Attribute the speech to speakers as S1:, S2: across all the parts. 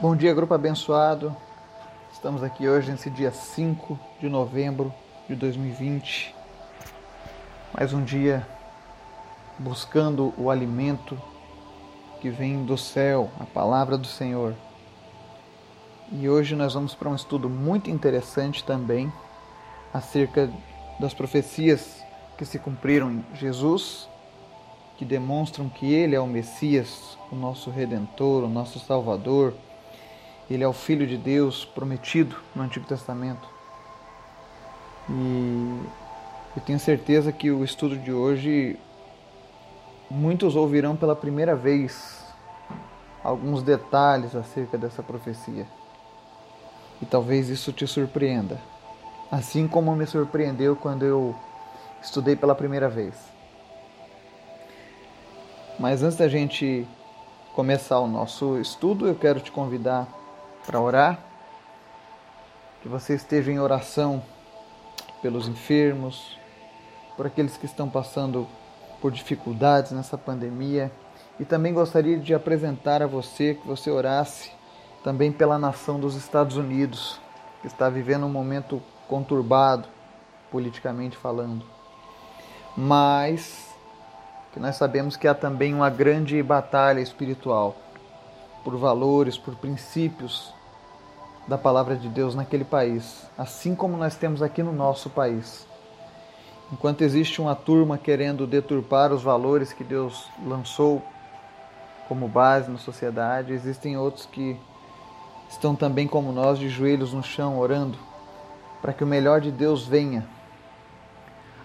S1: Bom dia, grupo abençoado. Estamos aqui hoje nesse dia 5 de novembro de 2020. Mais um dia buscando o alimento que vem do céu, a palavra do Senhor. E hoje nós vamos para um estudo muito interessante também acerca das profecias que se cumpriram em Jesus, que demonstram que ele é o Messias, o nosso redentor, o nosso salvador ele é o Filho de Deus prometido no Antigo Testamento. E eu tenho certeza que o estudo de hoje muitos ouvirão pela primeira vez alguns detalhes acerca dessa profecia. E talvez isso te surpreenda, assim como me surpreendeu quando eu estudei pela primeira vez. Mas antes da gente começar o nosso estudo, eu quero te convidar para orar. Que você esteja em oração pelos enfermos, por aqueles que estão passando por dificuldades nessa pandemia. E também gostaria de apresentar a você que você orasse também pela nação dos Estados Unidos, que está vivendo um momento conturbado, politicamente falando. Mas que nós sabemos que há também uma grande batalha espiritual por valores, por princípios da palavra de Deus naquele país, assim como nós temos aqui no nosso país. Enquanto existe uma turma querendo deturpar os valores que Deus lançou como base na sociedade, existem outros que estão também como nós de joelhos no chão orando para que o melhor de Deus venha.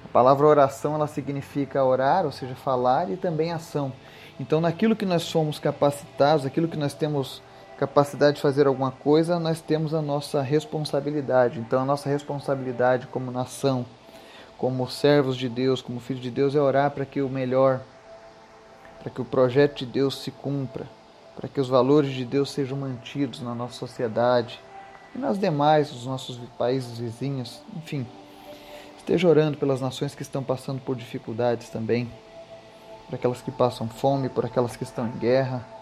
S1: A palavra oração ela significa orar, ou seja, falar e também ação. Então, naquilo que nós somos capacitados, aquilo que nós temos capacidade de fazer alguma coisa, nós temos a nossa responsabilidade. Então, a nossa responsabilidade como nação, como servos de Deus, como filhos de Deus, é orar para que o melhor, para que o projeto de Deus se cumpra, para que os valores de Deus sejam mantidos na nossa sociedade e nas demais, os nossos países vizinhos, enfim. Esteja orando pelas nações que estão passando por dificuldades também, por aquelas que passam fome, por aquelas que estão em guerra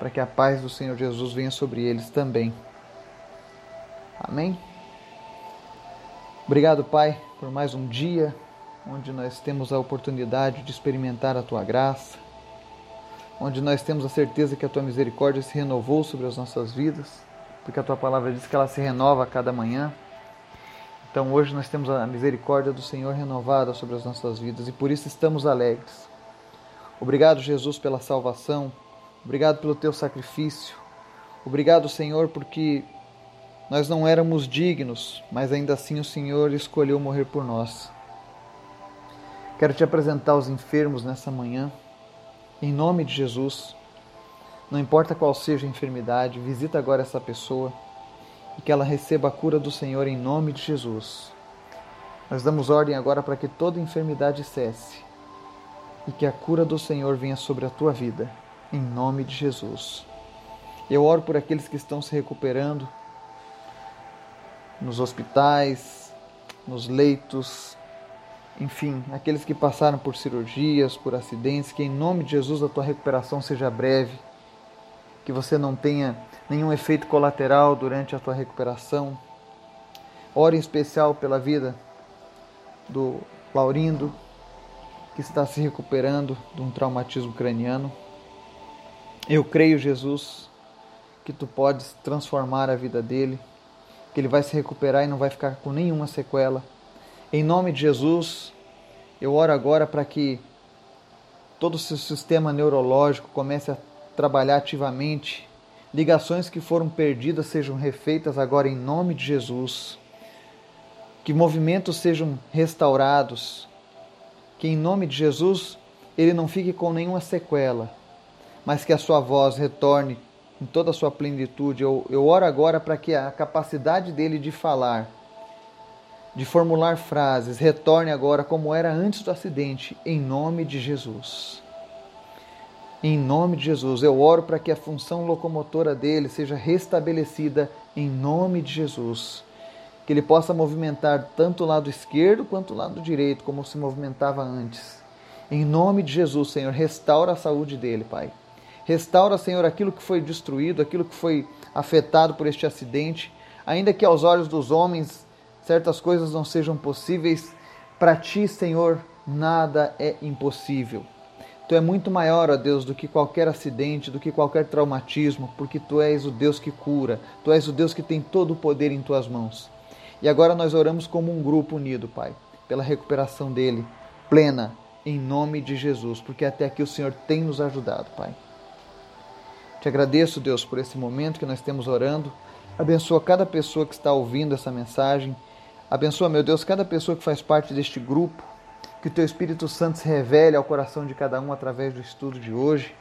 S1: para que a paz do Senhor Jesus venha sobre eles também. Amém? Obrigado, Pai, por mais um dia onde nós temos a oportunidade de experimentar a tua graça, onde nós temos a certeza que a tua misericórdia se renovou sobre as nossas vidas, porque a tua palavra diz que ela se renova a cada manhã. Então hoje nós temos a misericórdia do Senhor renovada sobre as nossas vidas e por isso estamos alegres. Obrigado, Jesus, pela salvação. Obrigado pelo teu sacrifício. Obrigado, Senhor, porque nós não éramos dignos, mas ainda assim o Senhor escolheu morrer por nós. Quero te apresentar os enfermos nessa manhã, em nome de Jesus. Não importa qual seja a enfermidade, visita agora essa pessoa e que ela receba a cura do Senhor em nome de Jesus. Nós damos ordem agora para que toda enfermidade cesse e que a cura do Senhor venha sobre a tua vida em nome de Jesus. Eu oro por aqueles que estão se recuperando nos hospitais, nos leitos, enfim, aqueles que passaram por cirurgias, por acidentes, que em nome de Jesus a tua recuperação seja breve, que você não tenha nenhum efeito colateral durante a tua recuperação. Ore em especial pela vida do Laurindo, que está se recuperando de um traumatismo craniano. Eu creio, Jesus, que tu podes transformar a vida dele, que ele vai se recuperar e não vai ficar com nenhuma sequela. Em nome de Jesus, eu oro agora para que todo o seu sistema neurológico comece a trabalhar ativamente, ligações que foram perdidas sejam refeitas agora em nome de Jesus, que movimentos sejam restaurados, que em nome de Jesus ele não fique com nenhuma sequela mas que a sua voz retorne em toda a sua plenitude. Eu, eu oro agora para que a capacidade dele de falar, de formular frases, retorne agora como era antes do acidente, em nome de Jesus. Em nome de Jesus, eu oro para que a função locomotora dele seja restabelecida em nome de Jesus. Que ele possa movimentar tanto o lado esquerdo quanto o lado direito, como se movimentava antes. Em nome de Jesus, Senhor, restaura a saúde dele, Pai. Restaura, Senhor, aquilo que foi destruído, aquilo que foi afetado por este acidente. Ainda que aos olhos dos homens certas coisas não sejam possíveis, para ti, Senhor, nada é impossível. Tu é muito maior, ó Deus, do que qualquer acidente, do que qualquer traumatismo, porque tu és o Deus que cura, tu és o Deus que tem todo o poder em tuas mãos. E agora nós oramos como um grupo unido, Pai, pela recuperação dele, plena, em nome de Jesus, porque até aqui o Senhor tem nos ajudado, Pai. Te agradeço, Deus, por esse momento que nós temos orando. Abençoa cada pessoa que está ouvindo essa mensagem. Abençoa, meu Deus, cada pessoa que faz parte deste grupo que o Teu Espírito Santo se revele ao coração de cada um através do estudo de hoje,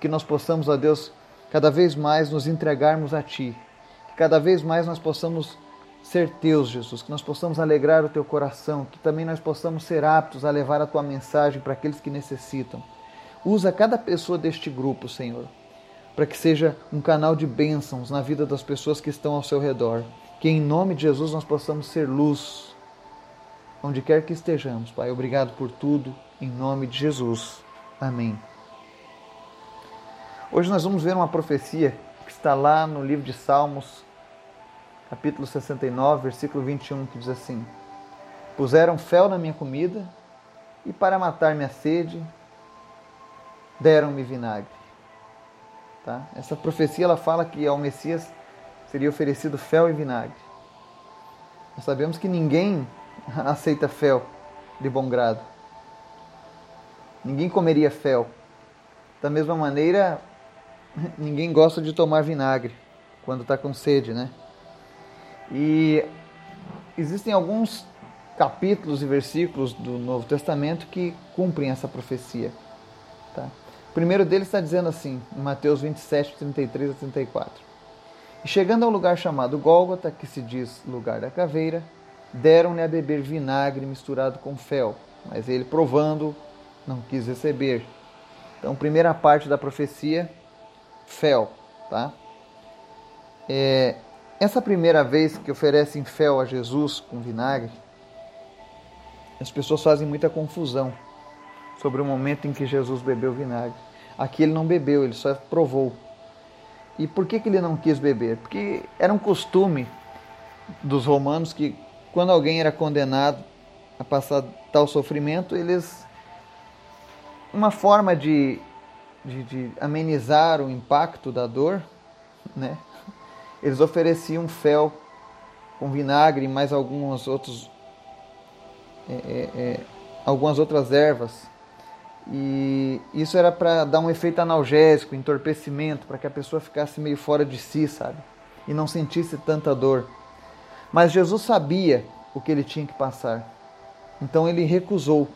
S1: que nós possamos, ó Deus, cada vez mais nos entregarmos a Ti, que cada vez mais nós possamos ser Teus, Jesus, que nós possamos alegrar o Teu coração, que também nós possamos ser aptos a levar a Tua mensagem para aqueles que necessitam. Usa cada pessoa deste grupo, Senhor, para que seja um canal de bênçãos na vida das pessoas que estão ao seu redor. Que em nome de Jesus nós possamos ser luz onde quer que estejamos. Pai, obrigado por tudo, em nome de Jesus. Amém. Hoje nós vamos ver uma profecia que está lá no livro de Salmos, capítulo 69, versículo 21, que diz assim: Puseram fel na minha comida e para matar minha sede deram-me vinagre. Tá? Essa profecia ela fala que ao Messias seria oferecido fel e vinagre. Nós sabemos que ninguém aceita fel de bom grado. Ninguém comeria fel. Da mesma maneira, ninguém gosta de tomar vinagre quando está com sede, né? E existem alguns capítulos e versículos do Novo Testamento que cumprem essa profecia. Tá? O primeiro deles está dizendo assim, em Mateus 27, 33 a 34. E chegando ao lugar chamado Gólgota, que se diz lugar da caveira, deram-lhe a beber vinagre misturado com fel, mas ele, provando, não quis receber. Então, primeira parte da profecia, fel, tá? É, essa primeira vez que oferecem fel a Jesus com vinagre, as pessoas fazem muita confusão sobre o momento em que Jesus bebeu vinagre. Aqui ele não bebeu, ele só provou. E por que, que ele não quis beber? Porque era um costume dos romanos que quando alguém era condenado a passar tal sofrimento, eles. Uma forma de, de, de amenizar o impacto da dor, né? eles ofereciam fel com vinagre e mais alguns outros, é, é, é, algumas outras ervas. E isso era para dar um efeito analgésico, entorpecimento, para que a pessoa ficasse meio fora de si, sabe? E não sentisse tanta dor. Mas Jesus sabia o que ele tinha que passar. Então ele recusou.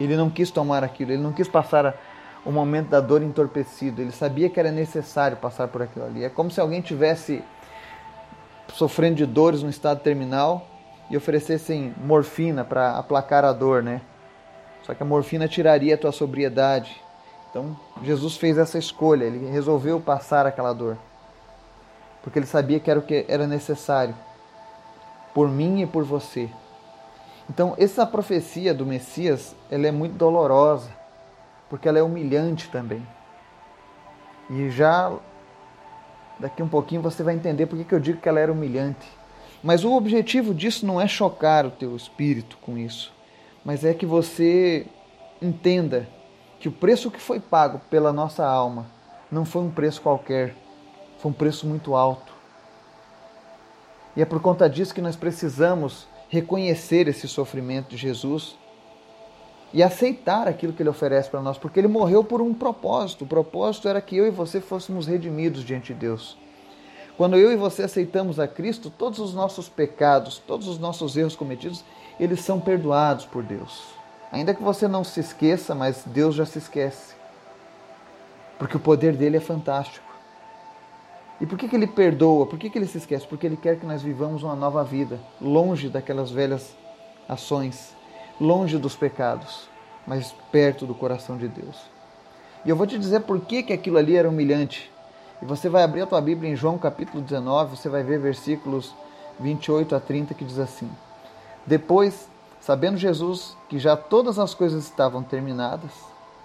S1: Ele não quis tomar aquilo, ele não quis passar o momento da dor entorpecido. Ele sabia que era necessário passar por aquilo ali. É como se alguém tivesse sofrendo de dores no estado terminal e oferecessem morfina para aplacar a dor, né? Só que a morfina tiraria a tua sobriedade. Então Jesus fez essa escolha, ele resolveu passar aquela dor porque ele sabia que era o que era necessário por mim e por você. Então, essa profecia do Messias, ela é muito dolorosa, porque ela é humilhante também. E já daqui um pouquinho você vai entender por que eu digo que ela era humilhante. Mas o objetivo disso não é chocar o teu espírito com isso, mas é que você entenda que o preço que foi pago pela nossa alma não foi um preço qualquer, foi um preço muito alto. E é por conta disso que nós precisamos reconhecer esse sofrimento de Jesus e aceitar aquilo que ele oferece para nós, porque ele morreu por um propósito. O propósito era que eu e você fôssemos redimidos diante de Deus. Quando eu e você aceitamos a Cristo, todos os nossos pecados, todos os nossos erros cometidos, eles são perdoados por Deus. Ainda que você não se esqueça, mas Deus já se esquece. Porque o poder dele é fantástico. E por que, que ele perdoa? Por que, que ele se esquece? Porque ele quer que nós vivamos uma nova vida, longe daquelas velhas ações, longe dos pecados, mas perto do coração de Deus. E eu vou te dizer por que, que aquilo ali era humilhante. E você vai abrir a tua Bíblia em João capítulo 19, você vai ver versículos 28 a 30 que diz assim: Depois, sabendo Jesus que já todas as coisas estavam terminadas,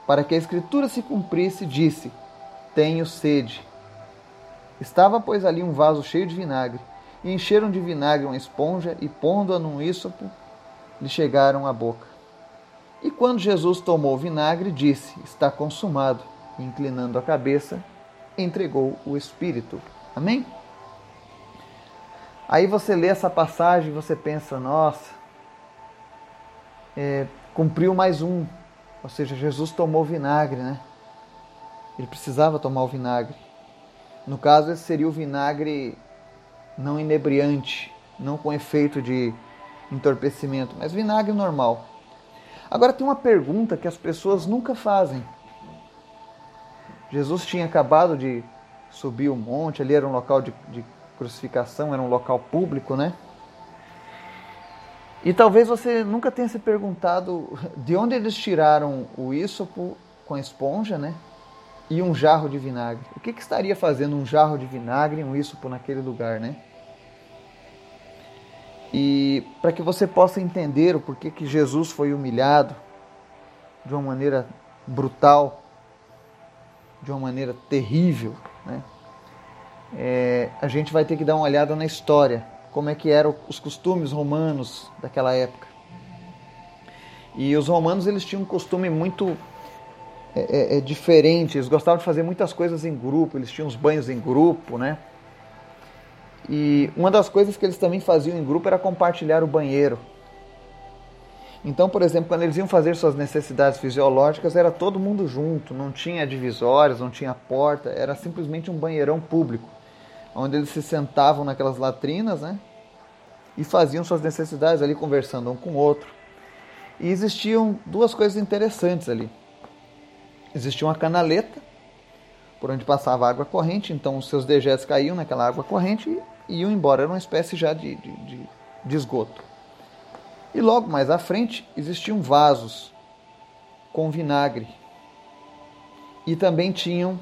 S1: para que a escritura se cumprisse, disse: Tenho sede. Estava, pois, ali um vaso cheio de vinagre, e encheram de vinagre uma esponja, e pondo-a num ísopo, lhe chegaram à boca. E quando Jesus tomou o vinagre, disse: Está consumado. E, inclinando a cabeça, entregou o Espírito. Amém? Aí você lê essa passagem e você pensa: Nossa, é, cumpriu mais um. Ou seja, Jesus tomou vinagre, né? Ele precisava tomar o vinagre. No caso, esse seria o vinagre não inebriante, não com efeito de entorpecimento, mas vinagre normal. Agora tem uma pergunta que as pessoas nunca fazem. Jesus tinha acabado de subir o monte, ali era um local de, de crucificação, era um local público, né? E talvez você nunca tenha se perguntado de onde eles tiraram o ísopo com a esponja, né? E um jarro de vinagre. O que, que estaria fazendo um jarro de vinagre e um ísopo naquele lugar, né? E para que você possa entender o porquê que Jesus foi humilhado de uma maneira brutal, de uma maneira terrível, né? É, a gente vai ter que dar uma olhada na história, como é que eram os costumes romanos daquela época. E os romanos eles tinham um costume muito é, é, é diferente, eles gostavam de fazer muitas coisas em grupo, eles tinham os banhos em grupo, né? E uma das coisas que eles também faziam em grupo era compartilhar o banheiro. Então, por exemplo, quando eles iam fazer suas necessidades fisiológicas, era todo mundo junto, não tinha divisórias, não tinha porta, era simplesmente um banheirão público, onde eles se sentavam naquelas latrinas, né? E faziam suas necessidades ali conversando um com o outro. E existiam duas coisas interessantes ali. Existia uma canaleta por onde passava água corrente, então os seus dejetos caíam naquela água corrente e iam embora. Era uma espécie já de, de, de, de esgoto. E logo mais à frente existiam vasos com vinagre. E também tinham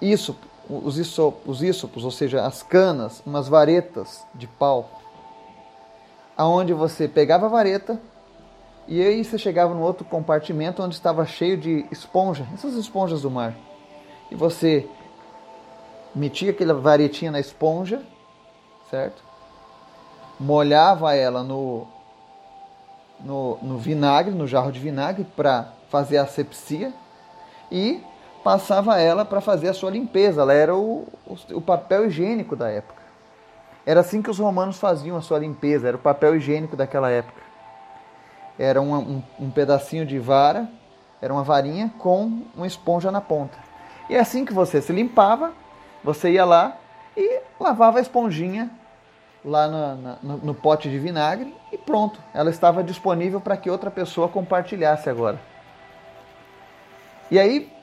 S1: isso, os, isopos, os isopos, ou seja, as canas, umas varetas de pau, aonde você pegava a vareta e aí você chegava no outro compartimento onde estava cheio de esponja, essas esponjas do mar. E você metia aquela varetinha na esponja, certo? Molhava ela no, no, no vinagre, no jarro de vinagre, para fazer a asepsia e passava ela para fazer a sua limpeza. Ela era o, o, papel higiênico da época. Era assim que os romanos faziam a sua limpeza, era o papel higiênico daquela época. Era uma, um, um pedacinho de vara, era uma varinha com uma esponja na ponta. E é assim que você se limpava, você ia lá e lavava a esponjinha lá no, no, no pote de vinagre e pronto. Ela estava disponível para que outra pessoa compartilhasse agora. E aí,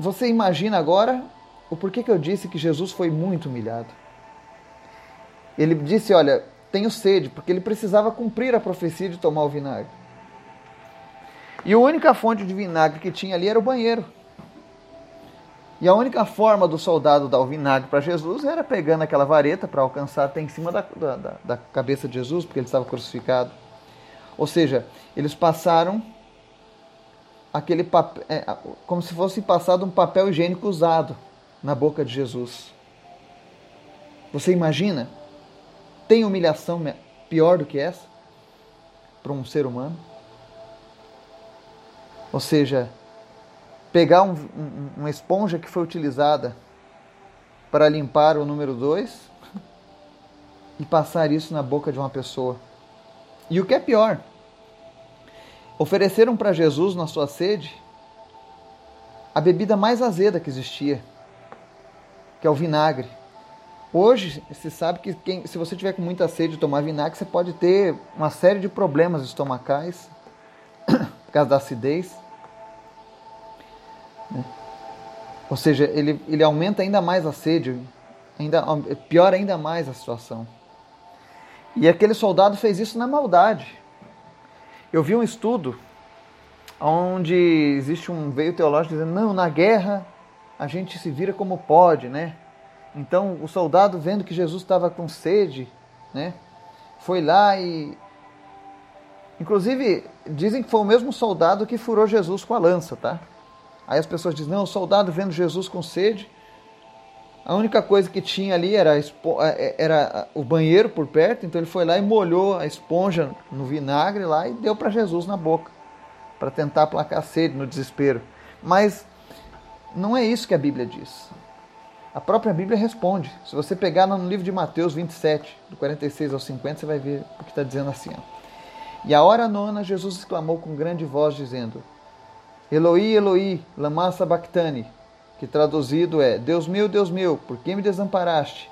S1: você imagina agora o porquê que eu disse que Jesus foi muito humilhado. Ele disse: Olha, tenho sede, porque ele precisava cumprir a profecia de tomar o vinagre. E a única fonte de vinagre que tinha ali era o banheiro. E a única forma do soldado dar o vinagre para Jesus era pegando aquela vareta para alcançar até em cima da, da, da, cabeça de Jesus, porque ele estava crucificado. Ou seja, eles passaram aquele papel, é, como se fosse passado um papel higiênico usado na boca de Jesus. Você imagina? Tem humilhação pior do que essa para um ser humano? Ou seja, pegar um, um, uma esponja que foi utilizada para limpar o número 2 e passar isso na boca de uma pessoa. E o que é pior, ofereceram para Jesus, na sua sede, a bebida mais azeda que existia, que é o vinagre. Hoje, se sabe que quem, se você tiver com muita sede de tomar vinagre, você pode ter uma série de problemas estomacais, por causa da acidez. Né? Ou seja, ele, ele aumenta ainda mais a sede, ainda, piora ainda mais a situação. E aquele soldado fez isso na maldade. Eu vi um estudo onde existe um veio teológico dizendo: não, na guerra a gente se vira como pode, né? Então o soldado, vendo que Jesus estava com sede, né, foi lá e Inclusive, dizem que foi o mesmo soldado que furou Jesus com a lança, tá? Aí as pessoas dizem, não, o soldado vendo Jesus com sede, a única coisa que tinha ali era, é, é, era o banheiro por perto, então ele foi lá e molhou a esponja no vinagre lá e deu para Jesus na boca, para tentar aplacar a sede no desespero. Mas não é isso que a Bíblia diz. A própria Bíblia responde. Se você pegar no livro de Mateus 27, do 46 ao 50, você vai ver o que está dizendo assim. Ó. E a hora nona, Jesus exclamou com grande voz, dizendo: Eloi, Eloi, lama sabachthani, que traduzido é: Deus meu, Deus meu, por que me desamparaste?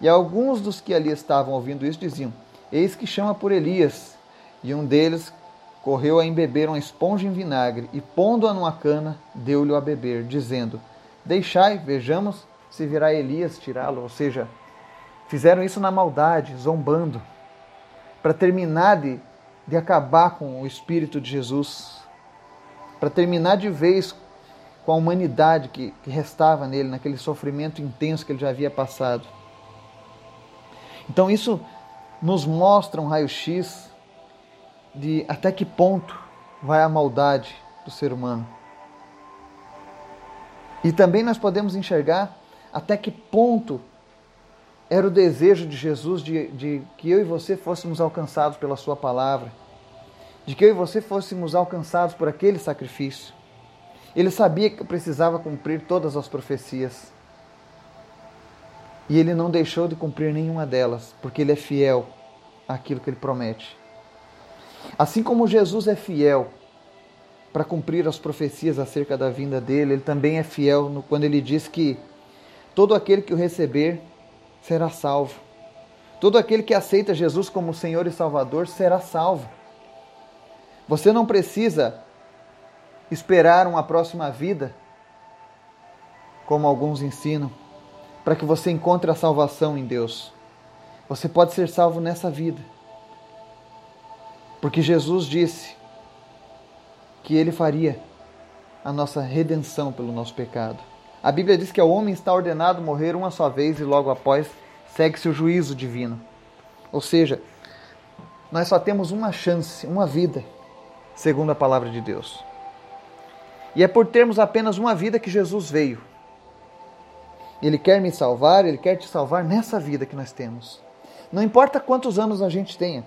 S1: E alguns dos que ali estavam ouvindo isso diziam: Eis que chama por Elias. E um deles correu a embeber uma esponja em vinagre e, pondo-a numa cana, deu-lhe a beber, dizendo: Deixai, vejamos se virá Elias tirá-lo. Ou seja, fizeram isso na maldade, zombando, para terminar de, de acabar com o Espírito de Jesus, para terminar de vez com a humanidade que, que restava nele, naquele sofrimento intenso que ele já havia passado. Então isso nos mostra um raio-x de até que ponto vai a maldade do ser humano. E também nós podemos enxergar até que ponto era o desejo de Jesus de, de, que eu e você fôssemos alcançados pela Sua palavra, de que eu e você fôssemos alcançados por aquele sacrifício. Ele sabia que precisava cumprir todas as profecias. E ele não deixou de cumprir nenhuma delas, porque ele é fiel àquilo que ele promete. Assim como Jesus é fiel para cumprir as profecias acerca da vinda dele, ele também é fiel no, quando ele diz que todo aquele que o receber será salvo. Todo aquele que aceita Jesus como Senhor e Salvador será salvo. Você não precisa esperar uma próxima vida, como alguns ensinam, para que você encontre a salvação em Deus. Você pode ser salvo nessa vida. Porque Jesus disse que ele faria a nossa redenção pelo nosso pecado. A Bíblia diz que o homem está ordenado morrer uma só vez e logo após segue-se o juízo divino. Ou seja, nós só temos uma chance, uma vida, segundo a palavra de Deus. E é por termos apenas uma vida que Jesus veio. Ele quer me salvar, ele quer te salvar nessa vida que nós temos. Não importa quantos anos a gente tenha.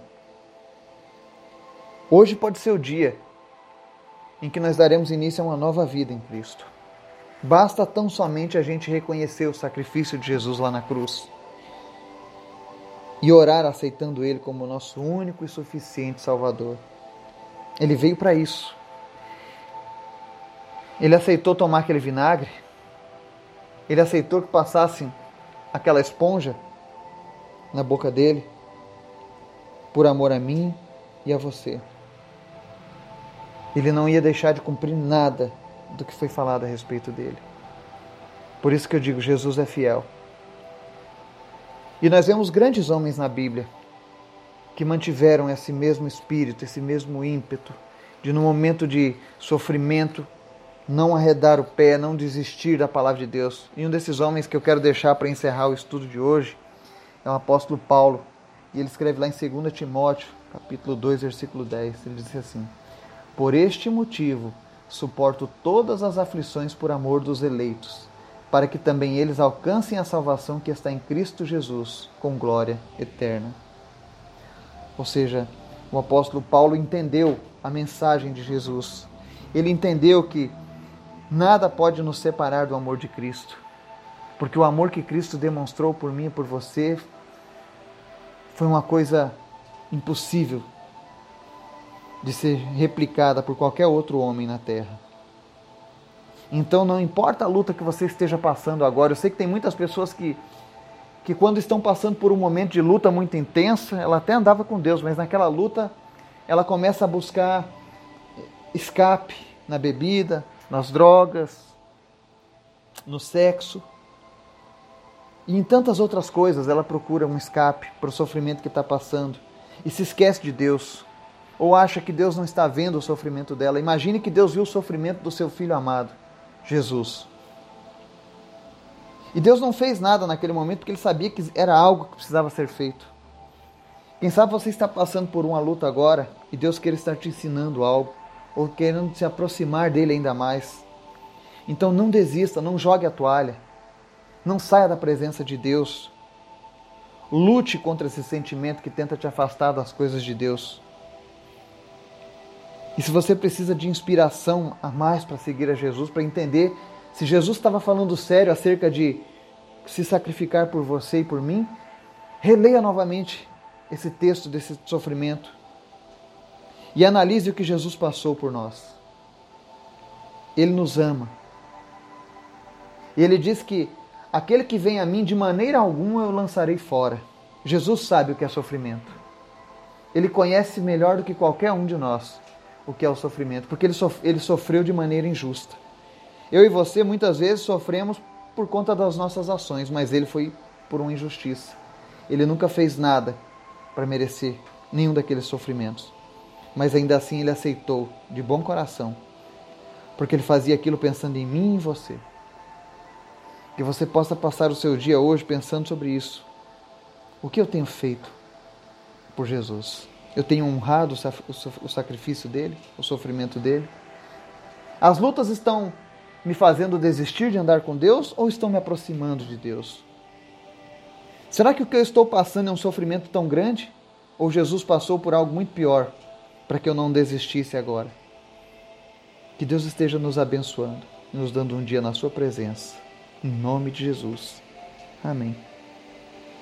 S1: Hoje pode ser o dia em que nós daremos início a uma nova vida em Cristo. Basta tão somente a gente reconhecer o sacrifício de Jesus lá na cruz e orar aceitando Ele como nosso único e suficiente Salvador. Ele veio para isso. Ele aceitou tomar aquele vinagre. Ele aceitou que passassem aquela esponja na boca dele por amor a mim e a você. Ele não ia deixar de cumprir nada do que foi falado a respeito dele. Por isso que eu digo, Jesus é fiel. E nós vemos grandes homens na Bíblia que mantiveram esse mesmo espírito, esse mesmo ímpeto, de no momento de sofrimento não arredar o pé, não desistir da palavra de Deus. E um desses homens que eu quero deixar para encerrar o estudo de hoje é o apóstolo Paulo. E ele escreve lá em 2 Timóteo, capítulo 2, versículo 10. Ele diz assim: Por este motivo suporto todas as aflições por amor dos eleitos, para que também eles alcancem a salvação que está em Cristo Jesus, com glória eterna. Ou seja, o apóstolo Paulo entendeu a mensagem de Jesus. Ele entendeu que Nada pode nos separar do amor de Cristo, porque o amor que Cristo demonstrou por mim e por você foi uma coisa impossível de ser replicada por qualquer outro homem na terra. Então não importa a luta que você esteja passando agora, eu sei que tem muitas pessoas que que quando estão passando por um momento de luta muito intensa, ela até andava com Deus, mas naquela luta ela começa a buscar escape na bebida, nas drogas, no sexo e em tantas outras coisas ela procura um escape para o sofrimento que está passando e se esquece de Deus ou acha que Deus não está vendo o sofrimento dela. Imagine que Deus viu o sofrimento do seu filho amado, Jesus. E Deus não fez nada naquele momento porque ele sabia que era algo que precisava ser feito. Quem sabe você está passando por uma luta agora e Deus quer estar te ensinando algo ou querendo se aproximar dele ainda mais. Então não desista, não jogue a toalha. Não saia da presença de Deus. Lute contra esse sentimento que tenta te afastar das coisas de Deus. E se você precisa de inspiração a mais para seguir a Jesus, para entender se Jesus estava falando sério acerca de se sacrificar por você e por mim, releia novamente esse texto desse sofrimento e analise o que Jesus passou por nós. Ele nos ama. Ele diz que aquele que vem a mim, de maneira alguma eu lançarei fora. Jesus sabe o que é sofrimento. Ele conhece melhor do que qualquer um de nós o que é o sofrimento, porque ele, sof ele sofreu de maneira injusta. Eu e você muitas vezes sofremos por conta das nossas ações, mas ele foi por uma injustiça. Ele nunca fez nada para merecer nenhum daqueles sofrimentos. Mas ainda assim ele aceitou de bom coração, porque ele fazia aquilo pensando em mim e em você. Que você possa passar o seu dia hoje pensando sobre isso. O que eu tenho feito por Jesus? Eu tenho honrado o sacrifício dele, o sofrimento dele? As lutas estão me fazendo desistir de andar com Deus ou estão me aproximando de Deus? Será que o que eu estou passando é um sofrimento tão grande? Ou Jesus passou por algo muito pior para que eu não desistisse agora? Que Deus esteja nos abençoando, nos dando um dia na Sua presença. Em nome de Jesus. Amém.